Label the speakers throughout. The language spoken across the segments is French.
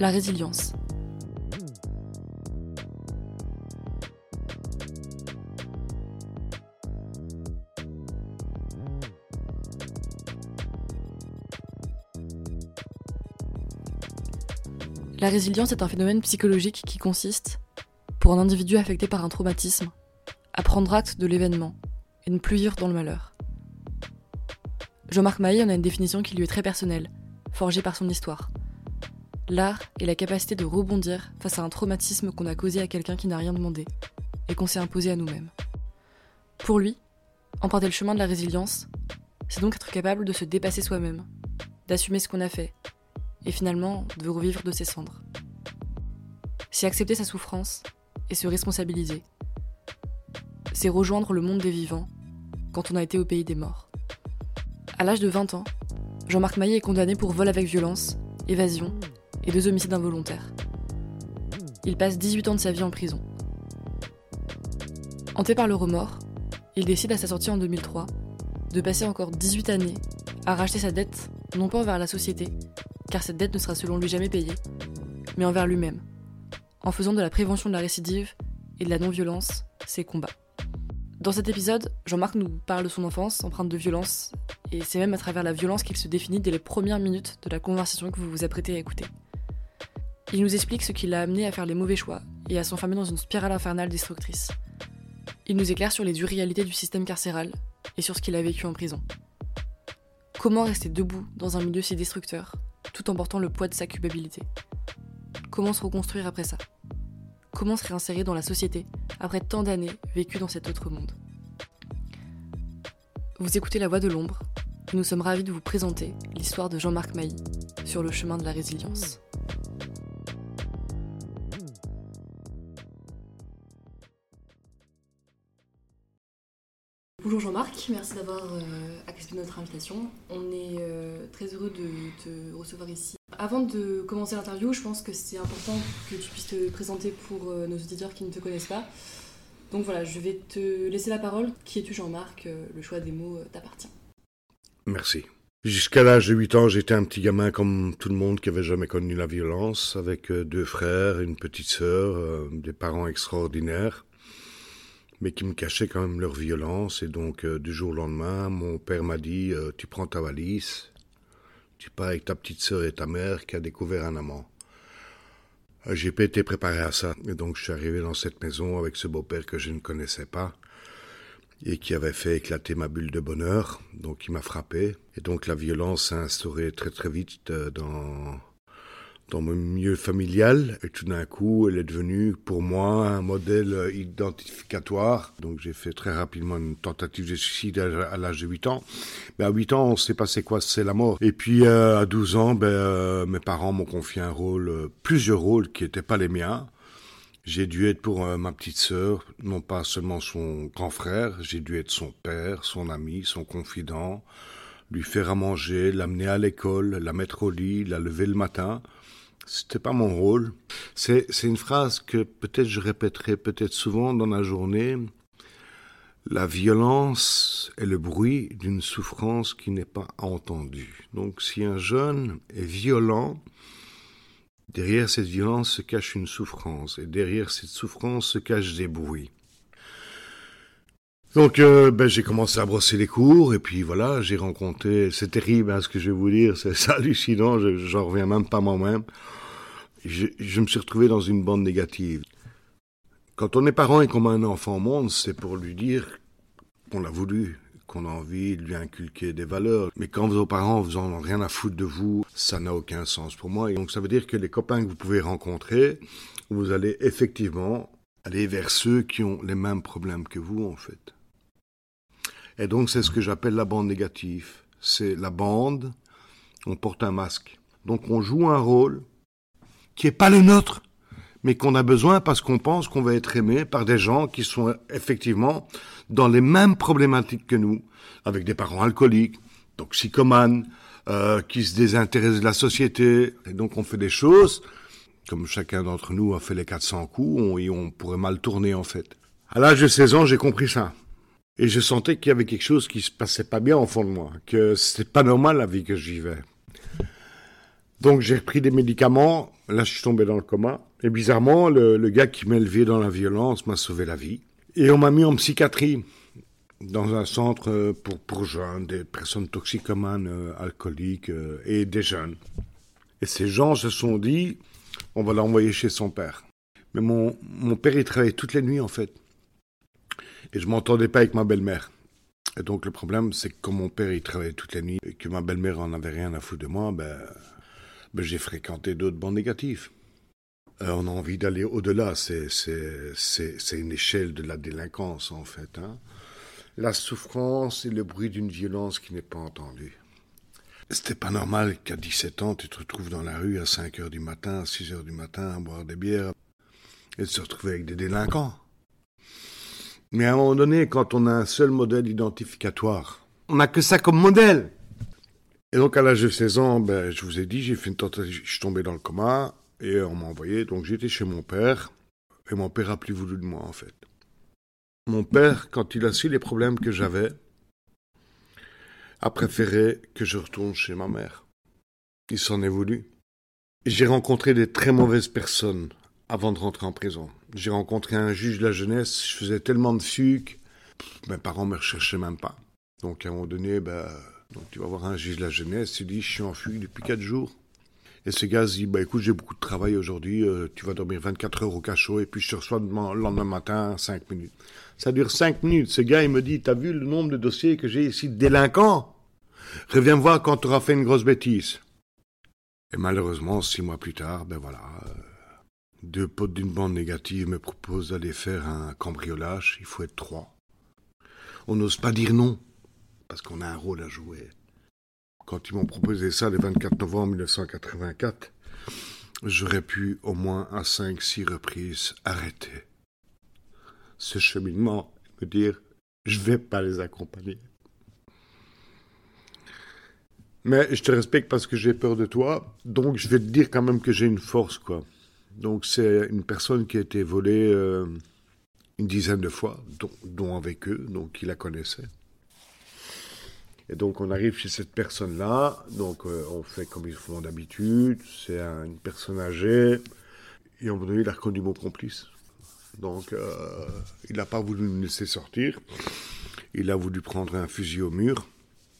Speaker 1: La résilience. La résilience est un phénomène psychologique qui consiste, pour un individu affecté par un traumatisme, à prendre acte de l'événement et ne plus vivre dans le malheur. Jean-Marc Maillet en a une définition qui lui est très personnelle, forgée par son histoire. L'art est la capacité de rebondir face à un traumatisme qu'on a causé à quelqu'un qui n'a rien demandé et qu'on s'est imposé à nous-mêmes. Pour lui, emprunter le chemin de la résilience, c'est donc être capable de se dépasser soi-même, d'assumer ce qu'on a fait, et finalement de revivre de ses cendres. C'est accepter sa souffrance et se responsabiliser. C'est rejoindre le monde des vivants quand on a été au pays des morts. À l'âge de 20 ans, Jean-Marc Maillet est condamné pour vol avec violence, évasion et deux homicides involontaires. Il passe 18 ans de sa vie en prison. Hanté par le remords, il décide à sa sortie en 2003 de passer encore 18 années à racheter sa dette, non pas envers la société, car cette dette ne sera selon lui jamais payée, mais envers lui-même, en faisant de la prévention de la récidive et de la non-violence ses combats. Dans cet épisode, Jean-Marc nous parle de son enfance empreinte de violence, et c'est même à travers la violence qu'il se définit dès les premières minutes de la conversation que vous vous apprêtez à écouter. Il nous explique ce qui l'a amené à faire les mauvais choix et à s'enfermer dans une spirale infernale destructrice. Il nous éclaire sur les dures réalités du système carcéral et sur ce qu'il a vécu en prison. Comment rester debout dans un milieu si destructeur tout en portant le poids de sa culpabilité? Comment se reconstruire après ça? Comment se réinsérer dans la société après tant d'années vécues dans cet autre monde? Vous écoutez La Voix de l'Ombre nous sommes ravis de vous présenter l'histoire de Jean-Marc Mailly sur le chemin de la résilience. Bonjour Jean-Marc, merci d'avoir euh, accepté notre invitation. On est euh, très heureux de te recevoir ici. Avant de commencer l'interview, je pense que c'est important que tu puisses te présenter pour euh, nos auditeurs qui ne te connaissent pas. Donc voilà, je vais te laisser la parole. Qui es-tu Jean-Marc? Le choix des mots t'appartient.
Speaker 2: Merci. Jusqu'à l'âge de 8 ans, j'étais un petit gamin comme tout le monde qui avait jamais connu la violence, avec deux frères, une petite sœur, des parents extraordinaires mais qui me cachaient quand même leur violence. Et donc, euh, du jour au lendemain, mon père m'a dit euh, Tu prends ta valise, tu pars avec ta petite sœur et ta mère qui a découvert un amant. Euh, j'ai pas été préparé à ça. Et donc, je suis arrivé dans cette maison avec ce beau-père que je ne connaissais pas et qui avait fait éclater ma bulle de bonheur. Donc, il m'a frappé. Et donc, la violence s'est instaurée très, très vite dans dans mon milieu familial. Et tout d'un coup, elle est devenue pour moi un modèle identificatoire. Donc j'ai fait très rapidement une tentative de suicide à, l'âge de 8 ans. Mais à 8 ans, on sait pas c'est quoi, c'est la mort. Et puis euh, à 12 ans, ben, euh, mes parents m'ont confié un rôle, euh, plusieurs rôles qui n'étaient pas les miens. J'ai dû être pour ma petite sœur, non pas seulement son grand frère, j'ai dû être son père, son ami, son confident, lui faire à manger, l'amener à l'école, la mettre au lit, la lever le matin. C'était pas mon rôle. C'est, une phrase que peut-être je répéterai peut-être souvent dans la journée. La violence est le bruit d'une souffrance qui n'est pas entendue. Donc si un jeune est violent, derrière cette violence se cache une souffrance, et derrière cette souffrance se cachent des bruits. Donc euh, ben, j'ai commencé à brosser les cours, et puis voilà, j'ai rencontré, c'est terrible hein, ce que je vais vous dire, c'est hallucinant, j'en reviens même pas moi-même je, me suis retrouvé dans une bande négative. Quand on est parent et qu'on met un enfant au monde, c'est pour lui dire qu'on l'a voulu, qu'on a envie de lui inculquer des valeurs. Mais quand vos parents vous en ont rien à foutre de vous, ça n'a aucun sens pour moi. Et donc ça veut dire que les copains que vous pouvez rencontrer, vous allez effectivement aller vers ceux qui ont les mêmes problèmes que vous, en fait. Et donc c'est ce que j'appelle la bande négative. C'est la bande, on porte un masque. Donc on joue un rôle qui n'est pas le nôtre, mais qu'on a besoin parce qu'on pense qu'on va être aimé par des gens qui sont effectivement dans les mêmes problématiques que nous, avec des parents alcooliques, toxicomanes, euh, qui se désintéressent de la société. Et donc on fait des choses, comme chacun d'entre nous a fait les 400 coups, on, et on pourrait mal tourner en fait. À l'âge de 16 ans, j'ai compris ça. Et je sentais qu'il y avait quelque chose qui se passait pas bien au fond de moi, que c'était pas normal la vie que je vivais. Donc j'ai repris des médicaments, là je suis tombé dans le coma. Et bizarrement, le, gars qui m'a élevé dans la violence m'a sauvé la vie. Et on m'a mis en psychiatrie dans un centre pour, pour jeunes, des personnes toxicomanes, euh, alcooliques euh, et des jeunes. Et ces gens se sont dit, on va l'envoyer chez son père. Mais mon, mon père, il travaillait toutes les nuits en fait. Et je m'entendais pas avec ma belle-mère. Et donc le problème, c'est que comme mon père, il travaillait toutes les nuits et que ma belle-mère en avait rien à foutre de moi, ben, j'ai fréquenté d'autres bancs négatifs. Euh, on a envie d'aller au-delà, c'est une échelle de la délinquance en fait. Hein. La souffrance et le bruit d'une violence qui n'est pas entendue. C'était pas normal qu'à 17 ans, tu te retrouves dans la rue à 5 heures du matin, à 6 heures du matin, à boire des bières et de se retrouver avec des délinquants. Mais à un moment donné, quand on a un seul modèle identificatoire, on n'a que ça comme modèle. Et donc à l'âge de 16 ans, ben, je vous ai dit, j'ai fait une tentative, je suis tombé dans le coma et on m'a envoyé. Donc j'étais chez mon père et mon père a plus voulu de moi en fait. Mon père, quand il a su les problèmes que j'avais, a préféré que je retourne chez ma mère. Il s'en est voulu. J'ai rencontré des très mauvaises personnes avant de rentrer en prison. J'ai rencontré un juge de la jeunesse, je faisais tellement de fugues, mes parents me recherchaient même pas. Donc à un moment donné, ben, donc tu vas voir un juge de la jeunesse, il dit je suis en fugue depuis quatre jours. Et ce gars dit bah écoute j'ai beaucoup de travail aujourd'hui, euh, tu vas dormir 24 heures au cachot et puis je te reçois le lendemain matin 5 minutes. Ça dure 5 minutes. Ce gars il me dit t'as vu le nombre de dossiers que j'ai ici de délinquants? Reviens voir quand tu auras fait une grosse bêtise. Et malheureusement six mois plus tard, ben voilà. Euh, deux potes d'une bande négative me proposent d'aller faire un cambriolage. Il faut être trois. On n'ose pas dire non, parce qu'on a un rôle à jouer. Quand ils m'ont proposé ça le 24 novembre 1984, j'aurais pu au moins à cinq, six reprises arrêter ce cheminement, me dire je vais pas les accompagner. Mais je te respecte parce que j'ai peur de toi, donc je vais te dire quand même que j'ai une force, quoi. Donc c'est une personne qui a été volée euh, une dizaine de fois, dont, avec eux, donc il la connaissait. Et donc on arrive chez cette personne-là, donc euh, on fait comme ils font d'habitude, c'est une personne âgée, et on donné, il a reconnu mon complice. Donc euh, il n'a pas voulu me laisser sortir, il a voulu prendre un fusil au mur,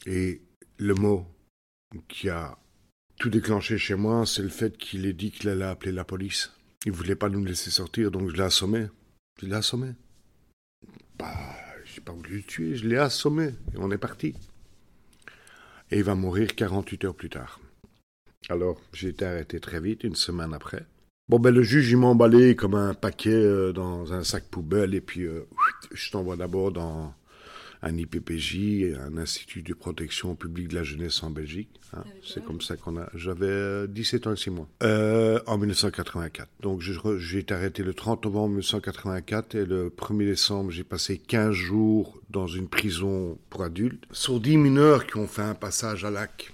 Speaker 2: et le mot qui a tout déclenché chez moi, c'est le fait qu'il ait dit qu'il allait appeler la police. Il voulait pas nous laisser sortir, donc je l'ai assommé. Je l'ai assommé. Bah, j'ai pas voulu le tuer, je l'ai assommé. Et on est parti. Et il va mourir 48 heures plus tard. Alors, j'ai été arrêté très vite, une semaine après. Bon, ben, le juge, il m'a emballé comme un paquet euh, dans un sac poubelle, et puis euh, je t'envoie d'abord dans un IPPJ, un Institut de protection publique de la jeunesse en Belgique. Hein. C'est comme ça qu'on a. J'avais 17 ans et 6 mois. Euh, en 1984. Donc j'ai été arrêté le 30 novembre 1984 et le 1er décembre, j'ai passé 15 jours dans une prison pour adultes. Sur 10 mineurs qui ont fait un passage à lac,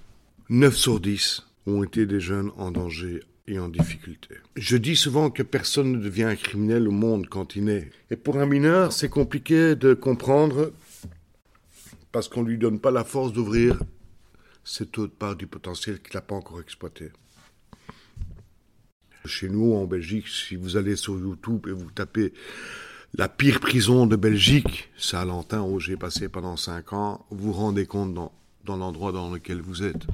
Speaker 2: 9 sur 10 ont été des jeunes en danger et en difficulté. Je dis souvent que personne ne devient un criminel au monde quand il naît. Et pour un mineur, c'est compliqué de comprendre parce qu'on ne lui donne pas la force d'ouvrir cette autre part du potentiel qu'il n'a pas encore exploité. Chez nous, en Belgique, si vous allez sur YouTube et vous tapez la pire prison de Belgique, c'est à Lantin où j'ai passé pendant cinq ans, vous vous rendez compte dans, dans l'endroit dans lequel vous êtes.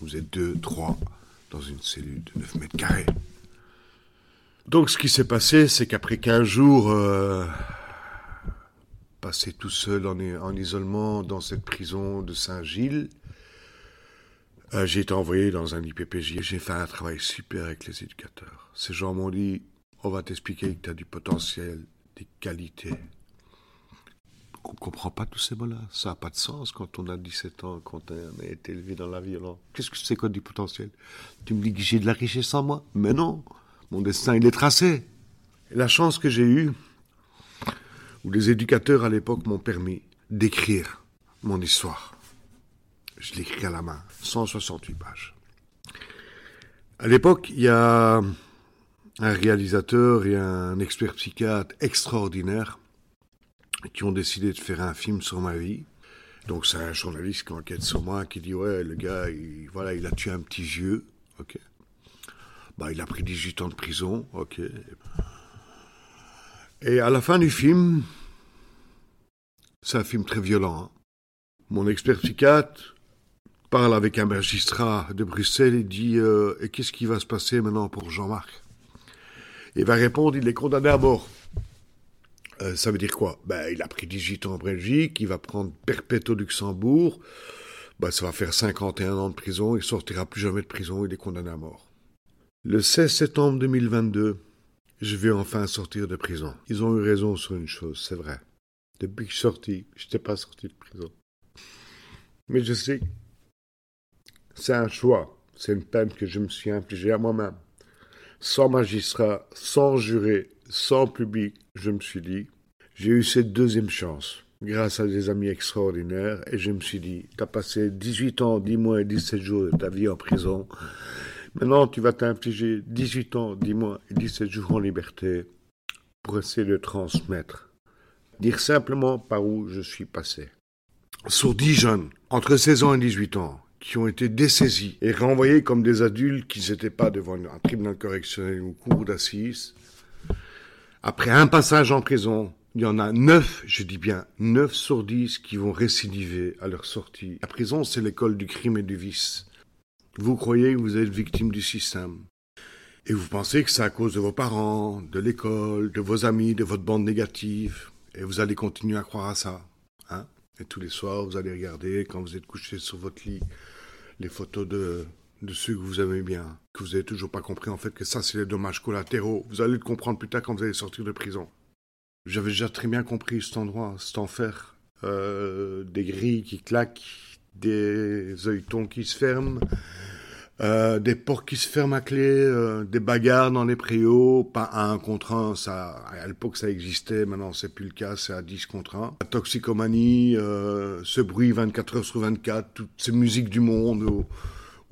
Speaker 2: Vous êtes deux, trois, dans une cellule de 9 mètres carrés. Donc ce qui s'est passé, c'est qu'après 15 jours, euh, passé tout seul en, isolement dans cette prison de Saint-Gilles. Euh, j'ai été envoyé dans un IPPJ. J'ai fait un travail super avec les éducateurs. Ces gens m'ont dit on va t'expliquer que tu as du potentiel, des qualités. On ne comprend pas tous ces mots-là. Ça n'a pas de sens quand on a 17 ans, quand on a été élevé dans la violence. Qu'est-ce que c'est quoi du potentiel? Tu me dis que j'ai de la richesse en moi? Mais non Mon destin, il est tracé. la chance que j'ai eue, où les éducateurs à l'époque m'ont permis d'écrire mon histoire. Je l'écris à la main, 168 pages. À l'époque, il y a un réalisateur et un expert psychiatre extraordinaires qui ont décidé de faire un film sur ma vie. Donc c'est un journaliste qui enquête sur moi qui dit ouais le gars il, voilà il a tué un petit vieux, ok. Bah il a pris 18 ans de prison, ok. Et à la fin du film, c'est un film très violent. Hein. Mon expert psychiatre parle avec un magistrat de Bruxelles et dit euh, Et qu'est-ce qui va se passer maintenant pour Jean-Marc? Il va répondre Il est condamné à mort. Euh, ça veut dire quoi? Ben, Il a pris 18 ans en Belgique, il va prendre perpète au Luxembourg. Ben, ça va faire 51 ans de prison, il sortira plus jamais de prison, il est condamné à mort. Le 16 septembre 2022, je vais enfin sortir de prison. Ils ont eu raison sur une chose, c'est vrai. Depuis que je suis sorti, je n'étais pas sorti de prison. Mais je sais, c'est un choix, c'est une peine que je me suis infligée à moi-même. Sans magistrat, sans juré, sans public, je me suis dit, j'ai eu cette deuxième chance, grâce à des amis extraordinaires, et je me suis dit, tu as passé 18 ans, 10 mois et 17 jours de ta vie en prison. Maintenant, tu vas t'infliger 18 ans, 10 mois et 17 jours en liberté pour essayer de transmettre. Dire simplement par où je suis passé. Sur 10 jeunes, entre 16 ans et 18 ans, qui ont été dessaisis et renvoyés comme des adultes qui n'étaient pas devant un tribunal correctionnel ou cour d'assises, après un passage en prison, il y en a neuf, je dis bien neuf sur dix, qui vont récidiver à leur sortie. La prison, c'est l'école du crime et du vice. Vous croyez que vous êtes victime du système. Et vous pensez que c'est à cause de vos parents, de l'école, de vos amis, de votre bande négative. Et vous allez continuer à croire à ça. Hein? Et tous les soirs, vous allez regarder, quand vous êtes couché sur votre lit, les photos de, ceux que vous aimez bien, que vous n'avez toujours pas compris en fait que ça, c'est les dommages collatéraux. Vous allez le comprendre plus tard quand vous allez sortir de prison. J'avais déjà très bien compris cet endroit, cet enfer. Euh, des grilles qui claquent, des œilletons qui se ferment, euh, des portes qui se ferment à clé, euh, des bagarres dans les préaux, pas à un contre un, ça, à l'époque ça existait, maintenant c'est plus le cas, c'est à 10 contre 1. La toxicomanie, euh, ce bruit 24 heures sur 24, toutes ces musiques du monde où,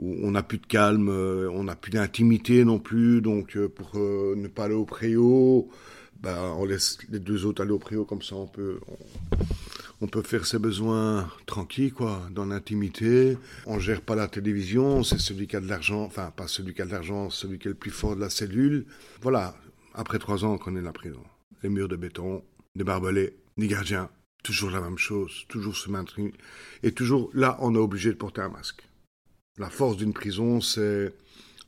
Speaker 2: on n'a plus de calme, on n'a plus d'intimité non plus, donc pour ne pas aller au préau, ben, on laisse les deux autres aller au préau comme ça on peut peut faire ses besoins tranquilles, quoi, dans l'intimité. On gère pas la télévision, c'est celui qui a de l'argent, enfin, pas celui qui a de l'argent, celui qui est le plus fort de la cellule. Voilà, après trois ans, on connaît la prison. Les murs de béton, des barbelés, des gardiens, toujours la même chose, toujours se maintenir. Et toujours, là, on est obligé de porter un masque. La force d'une prison, c'est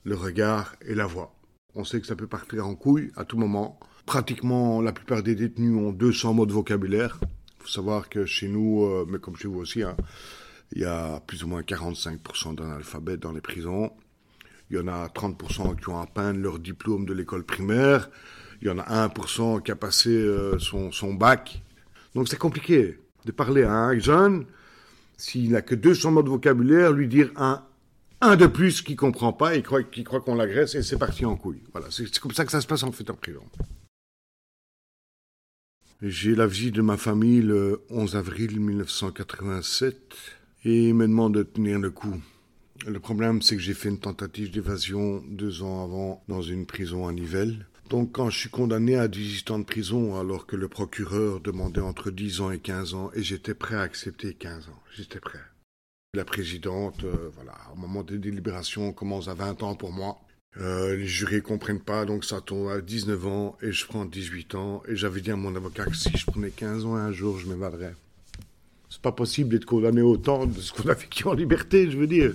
Speaker 2: le regard et la voix. On sait que ça peut partir en couille à tout moment. Pratiquement, la plupart des détenus ont 200 mots de vocabulaire. Il faut savoir que chez nous, euh, mais comme chez vous aussi, hein, il y a plus ou moins 45% d'analphabètes dans les prisons. Il y en a 30% qui ont à peine leur diplôme de l'école primaire. Il y en a 1% qui a passé euh, son, son, bac. Donc c'est compliqué de parler à un jeune, s'il n'a que 200 mots de vocabulaire, lui dire un, un de plus qu'il comprend pas, croit, qu'il croit qu'on l'agresse et c'est parti en couille. Voilà, c'est comme ça que ça se passe en fait en prison. J'ai la visite de ma famille le 11 avril 1987 et ils me demandent de tenir le coup. Le problème, c'est que j'ai fait une tentative d'évasion deux ans avant dans une prison à Nivelles. Donc quand je suis condamné à 18 ans de prison alors que le procureur demandait entre 10 ans et 15 ans et j'étais prêt à accepter 15 ans, j'étais prêt. La présidente, euh, voilà, au moment des délibérations, commence à 20 ans pour moi. Euh, les jurés comprennent pas, donc ça tombe à 19 ans et je prends 18 ans. Et j'avais dit à mon avocat que si je prenais 15 ans un jour, je m'évaderais. C'est pas possible d'être condamné autant de ce qu'on a vécu en liberté, je veux dire.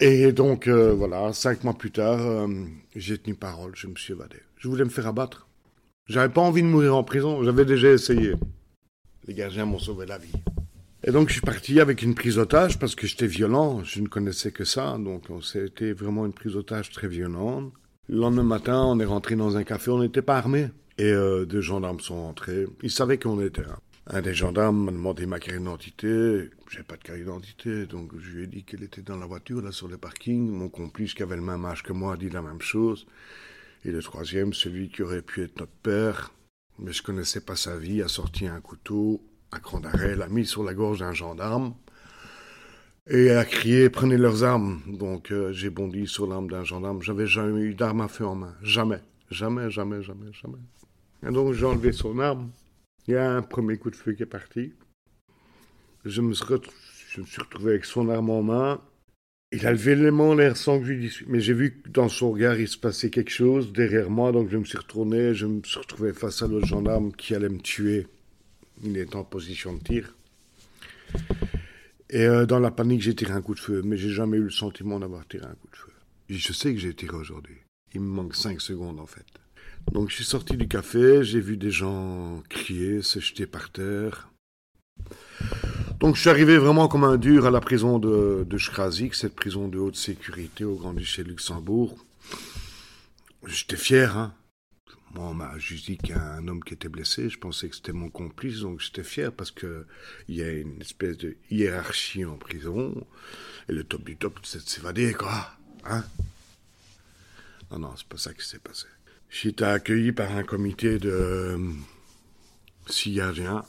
Speaker 2: Et donc, euh, voilà, cinq mois plus tard, euh, j'ai tenu parole, je me suis évadé. Je voulais me faire abattre. J'avais pas envie de mourir en prison, j'avais déjà essayé. Les gardiens m'ont sauvé la vie. Et donc je suis parti avec une prise d'otage parce que j'étais violent, je ne connaissais que ça, donc c'était vraiment une prise d'otage très violente. Le lendemain matin, on est rentré dans un café, on n'était pas armés. Et euh, deux gendarmes sont entrés, ils savaient qu'on était là. Un des gendarmes m'a demandé ma carte d'identité. J'ai pas de carte d'identité, donc je lui ai dit qu'elle était dans la voiture, là, sur le parking. Mon complice, qui avait le même âge que moi, a dit la même chose. Et le troisième, celui qui aurait pu être notre père, mais je connaissais pas sa vie, a sorti un couteau, à grand d'arrêt, l'a mis sur la gorge d'un gendarme et a crié Prenez leurs armes. Donc euh, j'ai bondi sur l'arme d'un gendarme. J'avais jamais eu d'arme à feu en main. Jamais. Jamais, jamais, jamais, jamais. Et donc j'ai enlevé son arme. Il y a un premier coup de feu qui est parti. je me, suis retrouvé avec son arme en main. Il a levé les mains l'air sans que je lui dise. Mais j'ai vu que dans son regard, il se passait quelque chose derrière moi. Donc je me suis retourné. Je me suis retrouvé face à l'autre gendarme qui allait me tuer. Il est en position de tir. Et euh, dans la panique, j'ai tiré un coup de feu. Mais j'ai jamais eu le sentiment d'avoir tiré un coup de feu. Et je sais que j'ai tiré aujourd'hui. Il me manque cinq secondes en fait. Donc je suis sorti du café. J'ai vu des gens crier, se jeter par terre. Donc je suis arrivé vraiment comme un dur à la prison de, de cette prison de haute sécurité au Grand-Duché de Luxembourg. J'étais fier, hein. Moi, on m'a juste dit qu'il y a un homme qui était blessé. Je pensais que c'était mon complice, donc j'étais fier parce que il y a une espèce de hiérarchie en prison. Et le top du top, c'est de s'évader, quoi. Hein Non, non, c'est pas ça qui s'est passé. Été accueilli par un comité de euh, six gardiens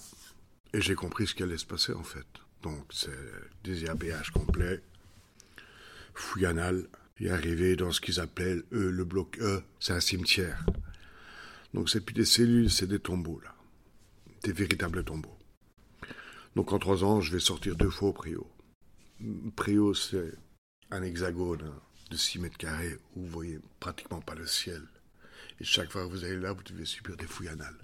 Speaker 2: et j'ai compris ce qui allait se passer en fait. Donc c'est désherbage complet, fouillanal, et arrivé dans ce qu'ils appellent, eux, le bloc E, c'est un cimetière. Donc c'est plus des cellules, c'est des tombeaux là. Des véritables tombeaux. Donc en trois ans, je vais sortir deux fois au Préau. Préau, c'est un hexagone hein, de 6 mètres carrés où vous voyez pratiquement pas le ciel. Et chaque fois que vous allez là, vous devez subir des fouilles anales.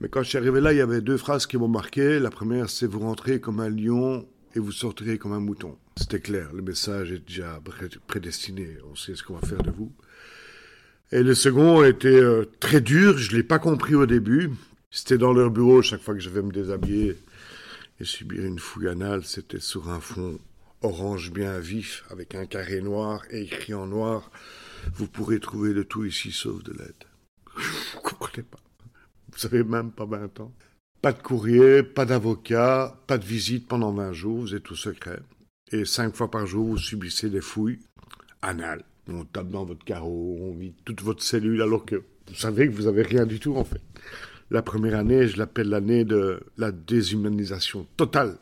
Speaker 2: Mais quand je suis arrivé là, il y avait deux phrases qui m'ont marqué. La première, c'est vous rentrez comme un lion et vous sortirez comme un mouton. C'était clair, le message est déjà prédestiné, on sait ce qu'on va faire de vous. Et le second était euh, très dur, je ne l'ai pas compris au début. C'était dans leur bureau, chaque fois que je vais me déshabiller et subir une fouille anale, c'était sur un fond orange bien vif, avec un carré noir et écrit en noir. Vous pourrez trouver de tout ici sauf de l'aide. Vous comprenez pas. Vous avez même pas 20 ans. Pas de courrier, pas d'avocat, pas de visite pendant 20 jours, vous êtes tout secret. Et cinq fois par jour, vous subissez des fouilles anales. On tape dans votre carreau, on vide toute votre cellule alors que vous savez que vous avez rien du tout en fait. La première année, je l'appelle l'année de la déshumanisation totale.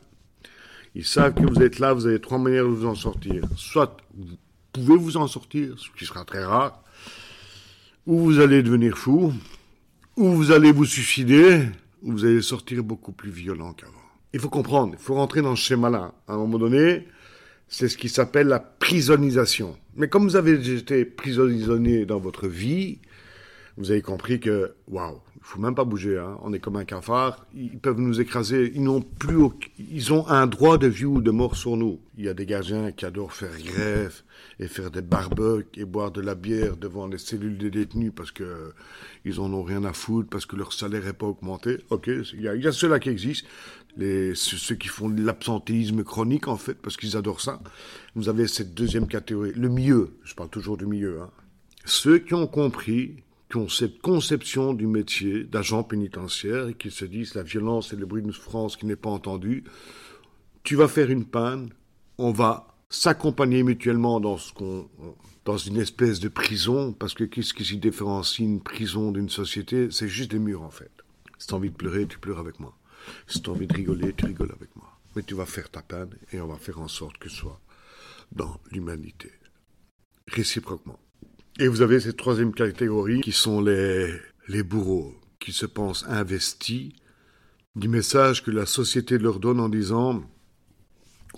Speaker 2: Ils savent que vous êtes là, vous avez trois manières de vous en sortir. Soit vous pouvez vous en sortir, ce qui sera très rare, ou vous allez devenir fou, ou vous allez vous suicider, ou vous allez sortir beaucoup plus violent qu'avant. Il faut comprendre, il faut rentrer dans ce schéma-là. À un moment donné, c'est ce qui s'appelle la prisonisation. Mais comme vous avez été prisonnier dans votre vie, vous avez compris que, waouh, faut même pas bouger, hein. on est comme un cafard, ils peuvent nous écraser, ils n'ont plus, ils ont un droit de vie ou de mort sur nous. Il y a des gardiens qui adorent faire grève et faire des barbecues et boire de la bière devant les cellules des détenus parce que ils en ont rien à foutre, parce que leur salaire n'est pas augmenté. Ok, il y a, a ceux-là qui existent, les, ceux qui font l'absentéisme chronique en fait, parce qu'ils adorent ça. Vous avez cette deuxième catégorie, le milieu, je parle toujours du milieu, hein. Ceux qui ont compris qui ont cette conception du métier d'agent pénitentiaire et qui se disent la violence et le bruit de souffrance qui n'est pas entendu. Tu vas faire une panne, on va s'accompagner mutuellement dans ce qu'on dans une espèce de prison, parce que qu'est-ce qui s'y différencie une prison d'une société? C'est juste des murs en fait. Si tu as envie de pleurer, tu pleures avec moi. Si tu as envie de rigoler, tu rigoles avec moi. Mais tu vas faire ta peine et on va faire en sorte que ce soit dans l'humanité. Réciproquement. Et vous avez cette troisième catégorie qui sont les, les bourreaux, qui se pensent investis du message que la société leur donne en disant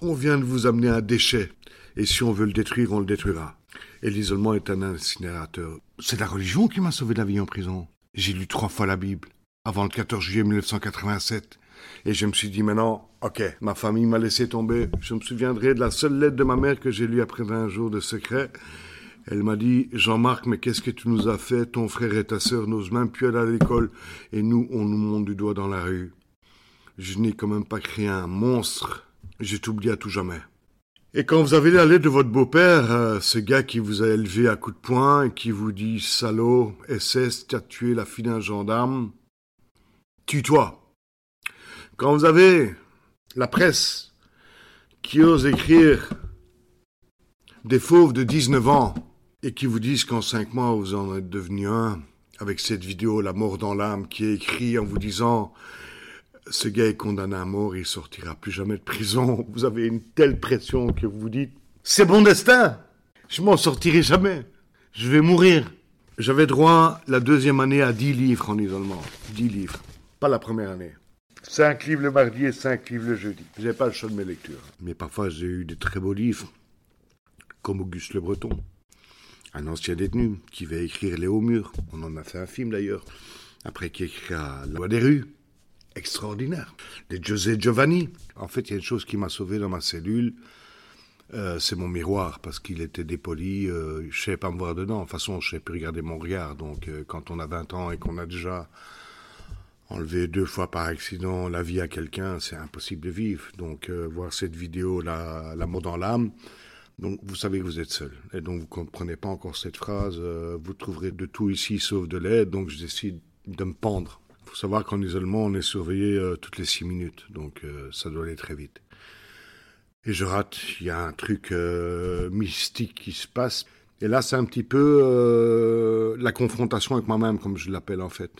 Speaker 2: On vient de vous amener un déchet, et si on veut le détruire, on le détruira. Et l'isolement est un incinérateur. C'est la religion qui m'a sauvé de la vie en prison. J'ai lu trois fois la Bible, avant le 14 juillet 1987. Et je me suis dit maintenant, ok, ma famille m'a laissé tomber. Je me souviendrai de la seule lettre de ma mère que j'ai lue après 20 jours de secret. Elle m'a dit, Jean-Marc, mais qu'est-ce que tu nous as fait? Ton frère et ta sœur n'osent même plus aller à l'école, et nous, on nous monte du doigt dans la rue. Je n'ai quand même pas créé un monstre. Je t'oublie à tout jamais. Et quand vous avez la de votre beau-père, euh, ce gars qui vous a élevé à coups de poing et qui vous dit Salaud, SS, tu as tué la fille d'un gendarme, tue-toi. Quand vous avez la presse qui ose écrire des fauves de 19 ans et qui vous disent qu'en cinq mois vous en êtes devenu un, avec cette vidéo La mort dans l'âme qui est écrit en vous disant ce gars est condamné à mort, il sortira plus jamais de prison. Vous avez une telle pression que vous vous dites c'est mon destin, je m'en sortirai jamais, je vais mourir. J'avais droit la deuxième année à 10 livres en isolement, 10 livres, pas la première année. Cinq livres le mardi et cinq livres le jeudi. J'ai pas le choix de mes lectures. Mais parfois, j'ai eu des très beaux livres, comme Auguste Le Breton, un ancien détenu qui va écrire Les Hauts Murs. On en a fait un film d'ailleurs. Après, qui écrira La Loi des rues. Extraordinaire. Les José Giovanni. En fait, il y a une chose qui m'a sauvé dans ma cellule. Euh, c'est mon miroir parce qu'il était dépoli. Euh, je ne savais pas me voir dedans. De toute façon, je ne sais plus regarder mon regard. Donc, euh, quand on a 20 ans et qu'on a déjà enlevé deux fois par accident la vie à quelqu'un, c'est impossible de vivre. Donc, voir cette vidéo, la, la mot dans l'âme, donc vous savez que vous êtes seul. Et donc vous ne comprenez pas encore cette phrase. vous trouverez de tout ici sauf de l'aide. Donc je décide de me pendre. Il faut savoir qu'en isolement, on est surveillé toutes les six minutes. Donc ça doit aller très vite. Et je rate, il y a un truc euh, mystique qui se passe. Et là, c'est un petit peu euh, la confrontation avec moi-même, comme je l'appelle en fait.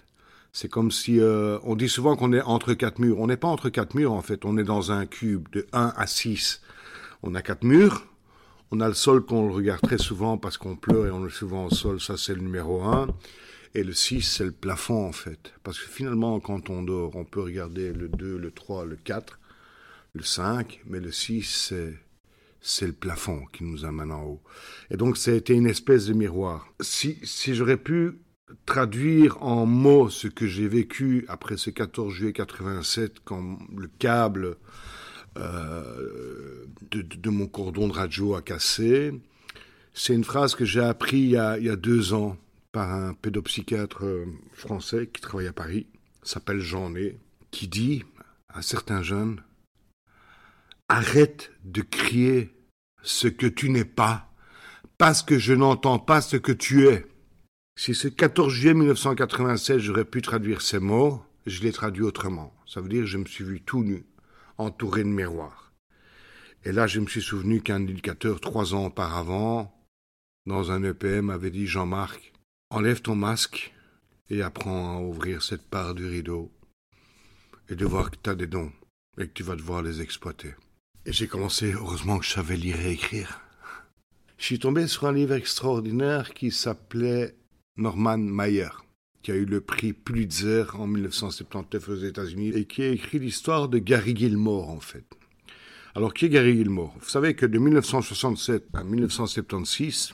Speaker 2: C'est comme si euh, on dit souvent qu'on est entre quatre murs. On n'est pas entre quatre murs en fait. On est dans un cube de 1 à 6. On a quatre murs. On a le sol qu'on regarde très souvent parce qu'on pleure et on est souvent au sol. Ça, c'est le numéro 1. Et le 6, c'est le plafond en fait. Parce que finalement, quand on dort, on peut regarder le 2, le 3, le 4 le 5, mais le 6, c'est le plafond qui nous amène en haut. Et donc, ça a été une espèce de miroir. Si, si j'aurais pu traduire en mots ce que j'ai vécu après ce 14 juillet 87, quand le câble euh, de, mon cordon de radio a cassé, c'est une phrase que j'ai appris il y, a, deux ans par un pédopsychiatre euh, français qui travaille à Paris, s'appelle Jean Ney, qui dit à certains jeunes Arrête de crier ce que tu n'es pas, parce que je n'entends pas ce que tu es. Si ce 14 juillet 1996 j'aurais pu traduire ces mots, je l'ai traduit autrement. Ça veut dire que je me suis vu tout nu, entouré de miroirs. Et là, je me suis souvenu qu'un éducateur trois ans auparavant, dans un EPM, avait dit Jean-Marc, enlève ton masque et apprends à ouvrir cette part du rideau et de voir que tu as des dons et que tu vas devoir les exploiter. Et j'ai commencé, heureusement que je savais lire et écrire. Je suis tombé sur un livre extraordinaire qui s'appelait Norman Mayer, qui a eu le prix Pulitzer en 1979 aux États-Unis et qui a écrit l'histoire de Gary Gilmore en fait. Alors qui est Gary Gilmore Vous savez que de 1967 à 1976,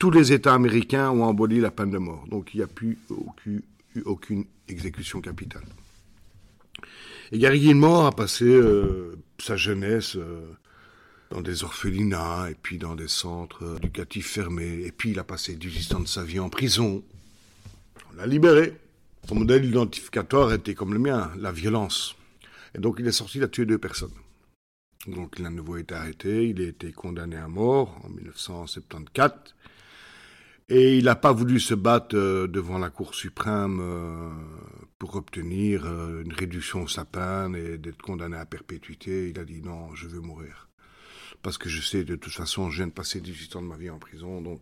Speaker 2: tous les États américains ont aboli la peine de mort, donc il n'y a plus aucune, aucune exécution capitale. Et Gary Gilmore a passé euh, sa jeunesse euh, dans des orphelinats et puis dans des centres éducatifs fermés. Et puis il a passé 18 ans de sa vie en prison. L'a libéré. Son modèle identificatoire était comme le mien, la violence. Et donc il est sorti, il a tué deux personnes. Donc il a de nouveau été arrêté, il a été condamné à mort en 1974. Et il n'a pas voulu se battre euh, devant la Cour suprême euh, pour obtenir euh, une réduction de sa peine et d'être condamné à perpétuité. Il a dit non, je veux mourir. Parce que je sais, de toute façon, je viens de passer 18 ans de ma vie en prison, donc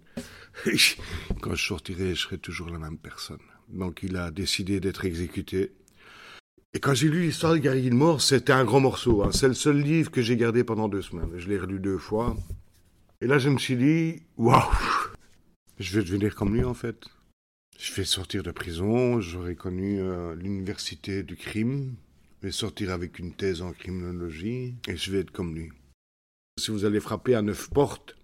Speaker 2: quand je sortirai, je serai toujours la même personne. Donc il a décidé d'être exécuté. Et quand j'ai lu l'histoire de Gary Gilmore, c'était un grand morceau. Hein. C'est le seul livre que j'ai gardé pendant deux semaines. Je l'ai relu deux fois. Et là, je me suis dit, waouh je vais devenir comme lui en fait. Je vais sortir de prison, j'aurai connu euh, l'université du crime, je vais sortir avec une thèse en criminologie et je vais être comme lui. Si vous allez frapper à neuf portes,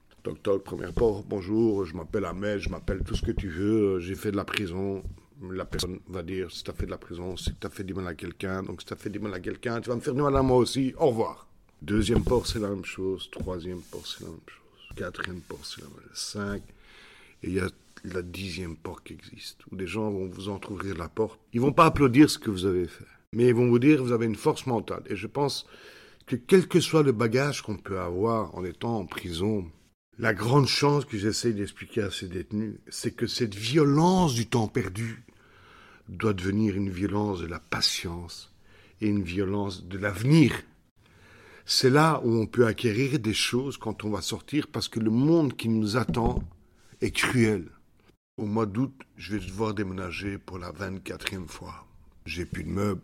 Speaker 2: toc première porte, bonjour, je m'appelle Ahmed, je m'appelle tout ce que tu veux, j'ai fait de la prison. La personne va dire si tu as fait de la prison, si tu as fait du mal à quelqu'un, donc si tu as fait du mal à quelqu'un, tu vas me faire du mal à moi aussi, au revoir. Deuxième porte, c'est la même chose. Troisième porte, c'est la même chose. Quatrième porte, c'est la même chose. Cinq. Et il y a la dixième porte qui existe, où des gens vont vous entrouvrir la porte. Ils vont pas applaudir ce que vous avez fait, mais ils vont vous dire vous avez une force mentale. Et je pense que quel que soit le bagage qu'on peut avoir en étant en prison, la grande chance que j'essaie d'expliquer à ces détenus, c'est que cette violence du temps perdu doit devenir une violence de la patience et une violence de l'avenir. C'est là où on peut acquérir des choses quand on va sortir parce que le monde qui nous attend est cruel. Au mois d'août, je vais devoir déménager pour la 24e fois. J'ai plus de meubles.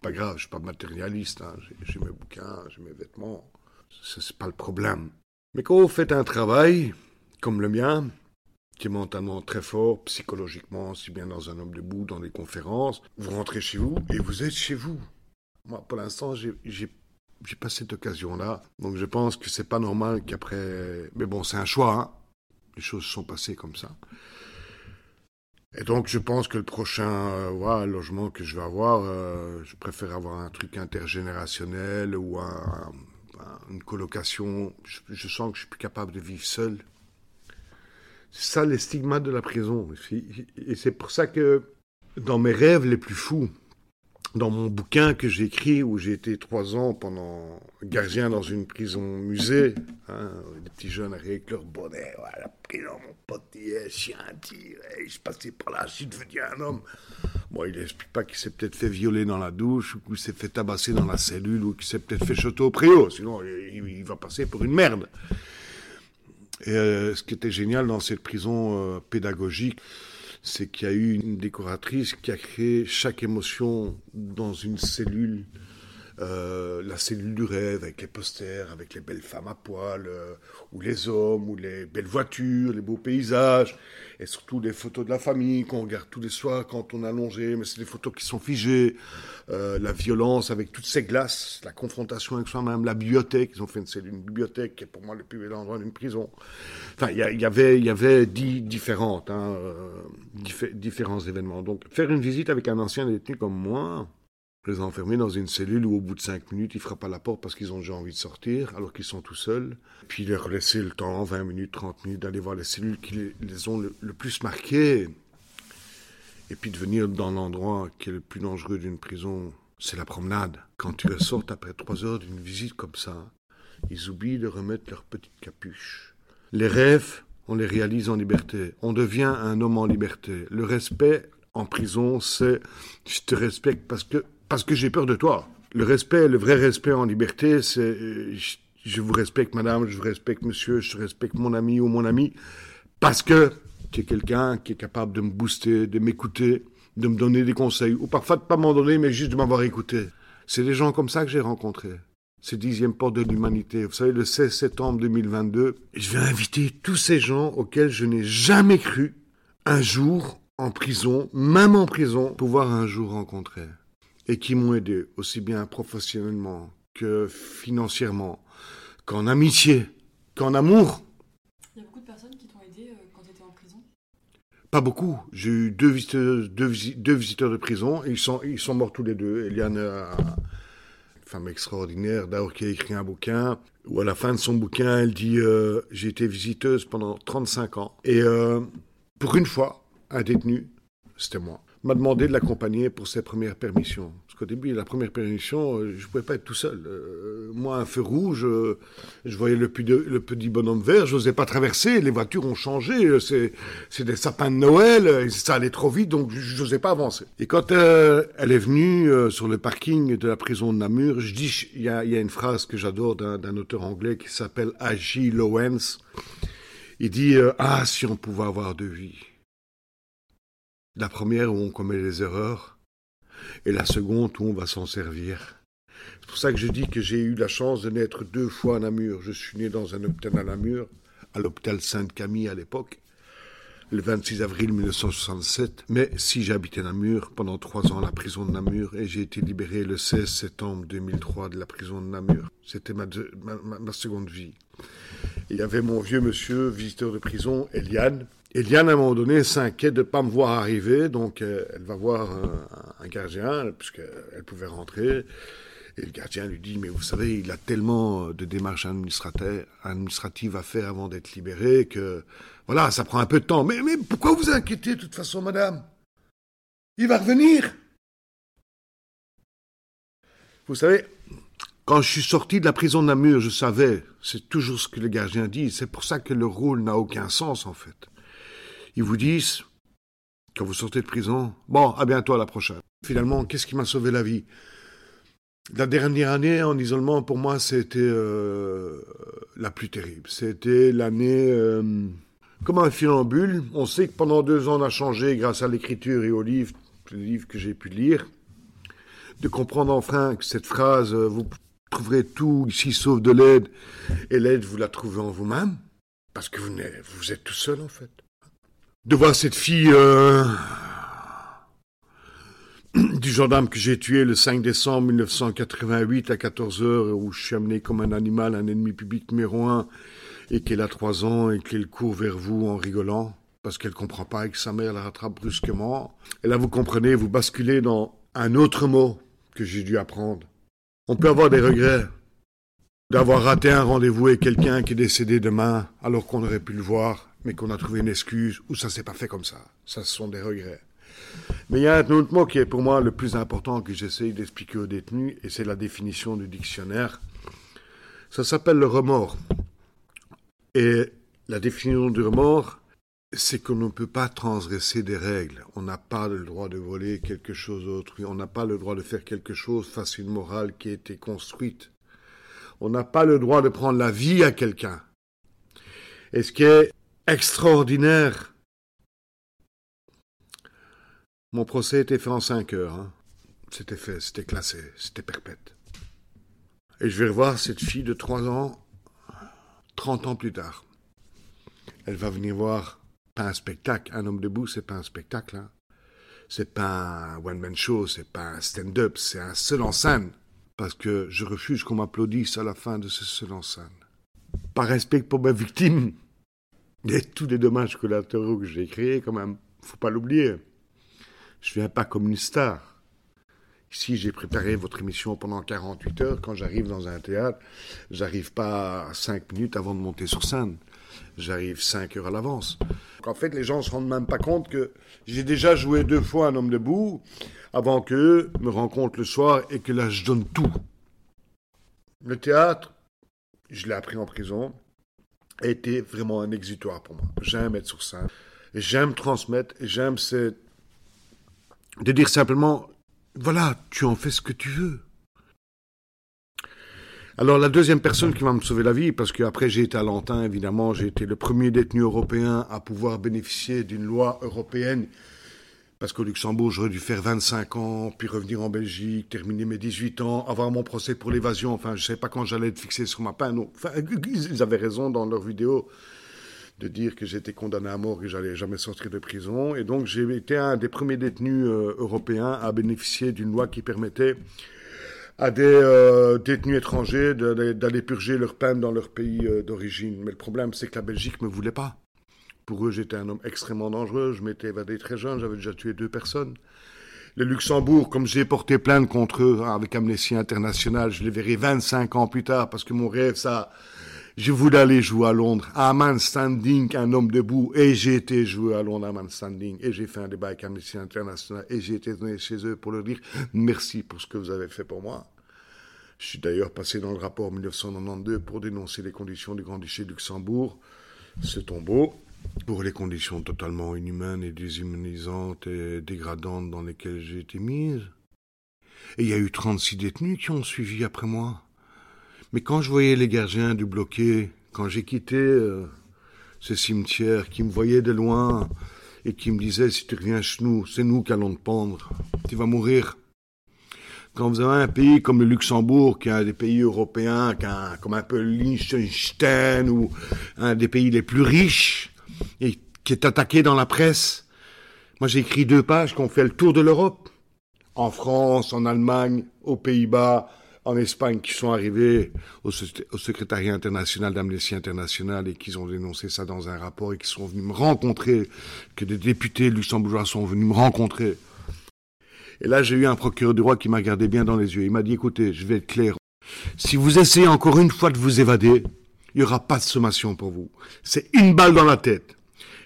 Speaker 2: Pas grave, je suis pas matérialiste. Hein. J'ai mes bouquins, j'ai mes vêtements. Ce n'est pas le problème. Mais quand vous faites un travail comme le mien, qui est mentalement très fort, psychologiquement, si bien dans un homme debout, dans des conférences, vous rentrez chez vous et vous êtes chez vous. Moi, pour l'instant, j'ai j'ai pas cette occasion-là. Donc je pense que c'est pas normal qu'après. Mais bon, c'est un choix. Hein. Les choses sont passées comme ça. Et donc je pense que le prochain euh, logement que je vais avoir, euh, je préfère avoir un truc intergénérationnel ou une colocation. Je, sens que je suis plus capable de vivre seul. C'est ça les stigmates de la prison. Et c'est pour ça que dans mes rêves les plus fous, dans mon bouquin que j'ai écrit, où j'ai été trois ans pendant gardien dans une prison musée, hein, des petits jeunes avec leur bonnet, voilà, prison, mon pote, il chien, je passais par là, je suis devenu un homme. Moi, il n'explique pas qu'il s'est peut-être fait violer dans la douche, ou qu'il s'est fait tabasser dans la cellule, ou qu'il s'est peut-être fait chuter au préau, sinon il, va passer pour une merde. Et euh, ce qui était génial dans cette prison euh, pédagogique, c'est qu'il y a eu une décoratrice qui a créé chaque émotion dans une cellule, euh, la cellule du rêve, avec les posters, avec les belles femmes à poil, euh, ou les hommes, ou les belles voitures, les beaux paysages, et surtout des photos de la famille qu'on regarde tous les soirs quand on est allongé, mais c'est des photos qui sont figées, euh, la violence avec toutes ces glaces, la confrontation avec soi-même, la bibliothèque, ils ont fait une cellule, une bibliothèque qui est pour moi le plus bel endroit d'une prison. Enfin, il y, avait, il y avait dix différentes, hein, différents événements. Donc, faire une visite avec un ancien détenu comme moi, les enfermer dans une cellule où au bout de cinq minutes, ils frappent à la porte parce qu'ils ont déjà envie de sortir, alors qu'ils sont tout seuls. Puis leur laisser le temps, 20 minutes, 30 minutes, d'aller voir les cellules qui les, ont le, plus marquées. Et puis de venir dans l'endroit qui est le plus dangereux d'une prison, c'est la promenade. Quand tu ressors après trois heures d'une visite comme ça, ils oublient de remettre leur petite capuche. Les rêves, on les réalise en liberté. On devient un homme en liberté. Le respect en prison, c'est je te respecte parce que parce que j'ai peur de toi. Le respect, le vrai respect en liberté, c'est je, vous respecte madame, je vous respecte monsieur, je respecte mon ami ou mon ami, parce que tu es quelqu'un qui est capable de me booster, de m'écouter, de me donner des conseils, ou parfois de pas m'en donner, mais juste de m'avoir écouté. C'est des gens comme ça que j'ai rencontrés. C'est dixième port de l'humanité. Vous savez, le 16 septembre 2022, je vais inviter tous ces gens auxquels je n'ai jamais cru un jour en prison, même en prison, pouvoir un jour rencontrer et qui m'ont aidé aussi bien professionnellement que financièrement, qu'en amitié, qu'en amour.
Speaker 1: Il y a beaucoup de personnes qui t'ont aidé euh, quand tu étais en prison?
Speaker 2: Pas beaucoup. J'ai eu deux visiteurs, deux, visiteurs de prison et ils sont, ils sont morts tous les deux. Eliane, une femme extraordinaire, d'ailleurs qui a écrit un bouquin où à la fin de son bouquin, elle dit euh, J'ai été visiteuse pendant 35 ans. Et euh, pour une fois, un détenu, c'était moi m'a demandé de l'accompagner pour ses premières permissions. Parce qu'au début, la première permission, euh, je ne pouvais pas être tout seul. Euh, moi, un feu rouge, euh, je voyais le, petit bonhomme vert, je n'osais pas traverser, les voitures ont changé, c'est des sapins de Noël, ça allait trop vite, donc je n'osais pas avancer. Et quand elle est venue sur le parking de la prison de Namur, je dis, il y a, y a, une phrase que j'adore d'un auteur anglais qui s'appelle A.J. Lowens. Il dit Ah, si on pouvait avoir deux vies. La première où on commet les erreurs et la seconde où on va s'en servir. C'est pour ça que je dis que j'ai eu la chance de naître deux fois à Namur. Je suis né dans un hôpital à Namur, à l'hôpital Sainte-Camille à l'époque, le 26 avril 1967. Mais si j'habitais Namur pendant trois ans à la prison de Namur et j'ai été libéré le 16 septembre 2003 de la prison de Namur. C'était ma, ma, seconde vie. Il y avait mon vieux monsieur, visiteur de prison, Eliane, Eliane, à un moment donné, s'inquiète de ne pas me voir arriver, donc euh, elle va voir un, gardien, puisqu'elle pouvait rentrer. Et le gardien lui dit, mais vous savez, il a tellement de démarches administratives à faire avant d'être libéré que, voilà, ça prend un peu de temps. Mais, mais pourquoi vous inquiétez de toute façon, madame? Il va revenir. Vous savez, quand je suis sorti de la prison de Namur, je savais, c'est toujours ce que le gardien dit, c'est pour ça que le rôle n'a aucun sens en fait. Ils vous disent, quand vous sortez de prison, bon, à bientôt à la prochaine. Finalement, qu'est-ce qui m'a sauvé la vie? La dernière année en isolement, pour moi, c'était euh, la plus terrible. C'était l'année euh, comme un filambule. On sait que pendant deux ans, on a changé grâce à l'écriture et aux livres, les livres que j'ai pu lire. De comprendre enfin que cette phrase, euh, vous trouverez tout ici sauf de l'aide, et l'aide, vous la trouvez en vous-même, parce que vous êtes tout seul en fait de voir cette fille euh, du gendarme que j'ai tué le 5 décembre 1988 à 14 h où je suis amené comme un animal, un ennemi public numéro un, et qu'elle a trois ans et qu'elle court vers vous en rigolant parce qu'elle comprend pas et que sa mère la rattrape brusquement. Et là, vous comprenez, vous basculez dans un autre mot que j'ai dû apprendre. On peut avoir des regrets d'avoir raté un rendez-vous avec quelqu'un qui est décédé demain alors qu'on aurait pu le voir, mais qu'on a trouvé une excuse ou ça s'est pas fait comme ça. Ça, ce sont des regrets. Mais il y a un autre mot qui est pour moi le plus important que j'essaye d'expliquer aux détenus, et c'est la définition du dictionnaire. Ça s'appelle le remords. Et la définition du remords, c'est qu'on ne peut pas transgresser des règles. On n'a pas le droit de voler quelque chose d'autrui. On n'a pas le droit de faire quelque chose face à une morale qui a été construite. On n'a pas le droit de prendre la vie à quelqu'un. Et ce qui est extraordinaire, mon procès était fait en cinq heures. Hein. C'était fait, c'était classé, c'était perpète. Et je vais revoir cette fille de trois ans, trente ans plus tard. Elle va venir voir pas un spectacle. Un homme debout, c'est pas un spectacle. Hein. C'est pas un one-man show, c'est pas un stand-up, c'est un seul en scène. Parce que je refuse qu'on m'applaudisse à la fin de ce seul en scène. Par respect pour ma victime et tous les dommages collatéraux que j'ai créés, quand même, faut pas l'oublier. Je viens pas comme une star. Ici, j'ai préparé votre émission pendant 48 heures. Quand j'arrive dans un théâtre, j'arrive pas 5 minutes avant de monter sur scène. J'arrive 5 heures à l'avance. En fait, les gens se rendent même pas compte que j'ai déjà joué deux fois un homme debout avant qu'eux me rencontrent le soir et que là, je donne tout. Le théâtre, je l'ai appris en prison, a été vraiment un exutoire pour moi. J'aime être sur scène, j'aime transmettre, et j'aime de dire simplement, voilà, tu en fais ce que tu veux. Alors la deuxième personne qui va me sauver la vie, parce qu'après j'ai été à Lantin, évidemment, j'ai été le premier détenu européen à pouvoir bénéficier d'une loi européenne, parce qu'au Luxembourg j'aurais dû faire 25 ans, puis revenir en Belgique, terminer mes 18 ans, avoir mon procès pour l'évasion, enfin je ne savais pas quand j'allais être fixé sur ma peine. Ils avaient raison dans leur vidéo de dire que j'étais condamné à mort et que j'allais jamais sortir de prison. Et donc j'ai été un des premiers détenus euh, européens à bénéficier d'une loi qui permettait à des euh, détenus étrangers d'aller purger leur peine dans leur pays euh, d'origine. Mais le problème, c'est que la Belgique ne me voulait pas. Pour eux, j'étais un homme extrêmement dangereux. Je m'étais évadé très jeune. J'avais déjà tué deux personnes. Le Luxembourg, comme j'ai porté plainte contre eux hein, avec Amnesty International, je les verrai 25 ans plus tard parce que mon rêve, ça, je voulais aller jouer à Londres, à man standing, un homme debout, et j'ai été jouer à Londres à man standing, et j'ai fait un débat avec Amnesty International, et j'ai été donné chez eux pour leur dire merci pour ce que vous avez fait pour moi. Je suis d'ailleurs passé dans le rapport 1992 pour dénoncer les conditions du Grand-Duché de Luxembourg, ce tombeau, pour les conditions totalement inhumaines et déshumanisantes et dégradantes dans lesquelles j'ai été mise. Et il y a eu 36 détenus qui ont suivi après moi. Mais quand je voyais les gardiens du bloqué, quand j'ai quitté euh, ce cimetière, qui me voyaient de loin et qui me disaient si tu reviens chez nous, c'est nous qui allons te pendre, tu vas mourir. Quand vous avez un pays comme le Luxembourg, qui est un des pays européens, qui comme un peu Liechtenstein ou un des pays les plus riches, et qui est attaqué dans la presse, moi j'ai écrit deux pages qui ont fait le tour de l'Europe, en France, en Allemagne, aux Pays-Bas, en Espagne qui sont arrivés au, secrétariat international d'Amnesty International et qui ont dénoncé ça dans un rapport et qui sont venus me rencontrer, que des députés luxembourgeois sont venus me rencontrer. Et là, j'ai eu un procureur du roi qui m'a regardé bien dans les yeux. Il m'a dit, écoutez, je vais être clair. Si vous essayez encore une fois de vous évader, il n'y aura pas de sommation pour vous. C'est une balle dans la tête.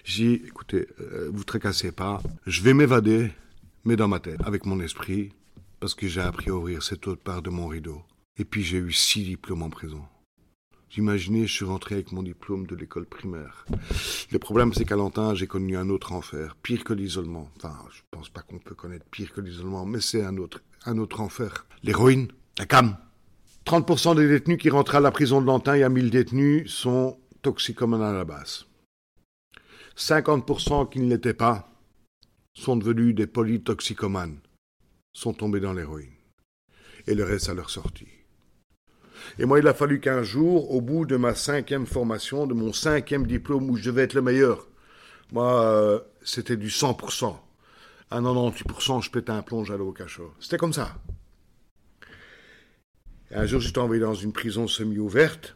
Speaker 2: J'ai dit, écoutez, euh, vous tracassez pas. Je vais m'évader, mais dans ma tête, avec mon esprit, parce que j'ai appris à ouvrir cette autre part de mon rideau. Et puis j'ai eu six diplômes en prison. J'imaginais, je suis rentré avec mon diplôme de l'école primaire. Le problème, c'est qu'à Lantin, j'ai connu un autre enfer, pire que l'isolement. Enfin, je pense pas qu'on peut connaître pire que l'isolement, mais c'est un autre, un autre enfer. L'héroïne, la cam. 30% des détenus qui rentrent à la prison de Lantin, il y a 1000 détenus, sont toxicomanes à la base. 50% qui ne l'étaient pas sont devenus des polytoxicomanes sont tombés dans l'héroïne. Et le reste à leur sortie. Et moi, il a fallu qu'un jour, au bout de ma cinquième formation, de mon cinquième diplôme où je devais être le meilleur, moi, euh, c'était du 100%. à 98%, je pétais un plomb, j'allais au cachot. C'était comme ça. Un jour, j'étais envoyé dans une prison semi-ouverte.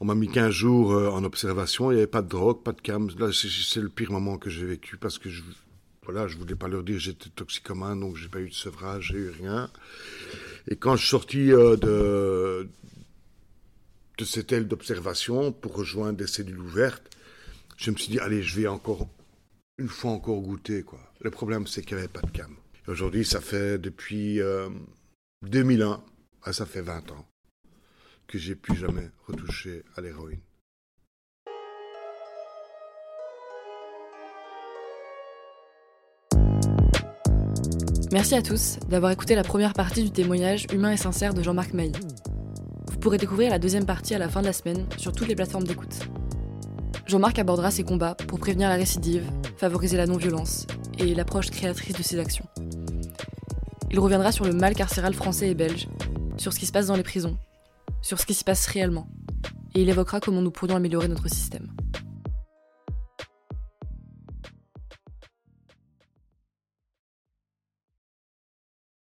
Speaker 2: On m'a mis 15 jours euh, en observation, il n'y avait pas de drogue, pas de cam. Là, c'est le pire moment que j'ai vécu parce que je, voilà, je voulais pas leur dire que j'étais toxicomane, donc j'ai pas eu de sevrage, j'ai eu rien. Et quand je suis sorti euh, de, cette aile d'observation pour rejoindre des cellules ouvertes, je me suis dit, allez, je vais encore, une fois encore goûter, quoi. Le problème, c'est qu'il n'y avait pas de cam. Aujourd'hui, ça fait depuis 2001, euh, ah, ça fait 20 ans, que j'ai plus jamais retouché à l'héroïne.
Speaker 1: Merci à tous d'avoir écouté la première partie du témoignage humain et sincère de Jean-Marc Mailly. Vous pourrez découvrir la deuxième partie à la fin de la semaine sur toutes les plateformes d'écoute. Jean-Marc abordera ses combats pour prévenir la récidive, favoriser la non-violence et l'approche créatrice de ses actions. Il reviendra sur le mal carcéral français et belge, sur ce qui se passe dans les prisons, sur ce qui se passe réellement, et il évoquera comment nous pourrions améliorer notre système.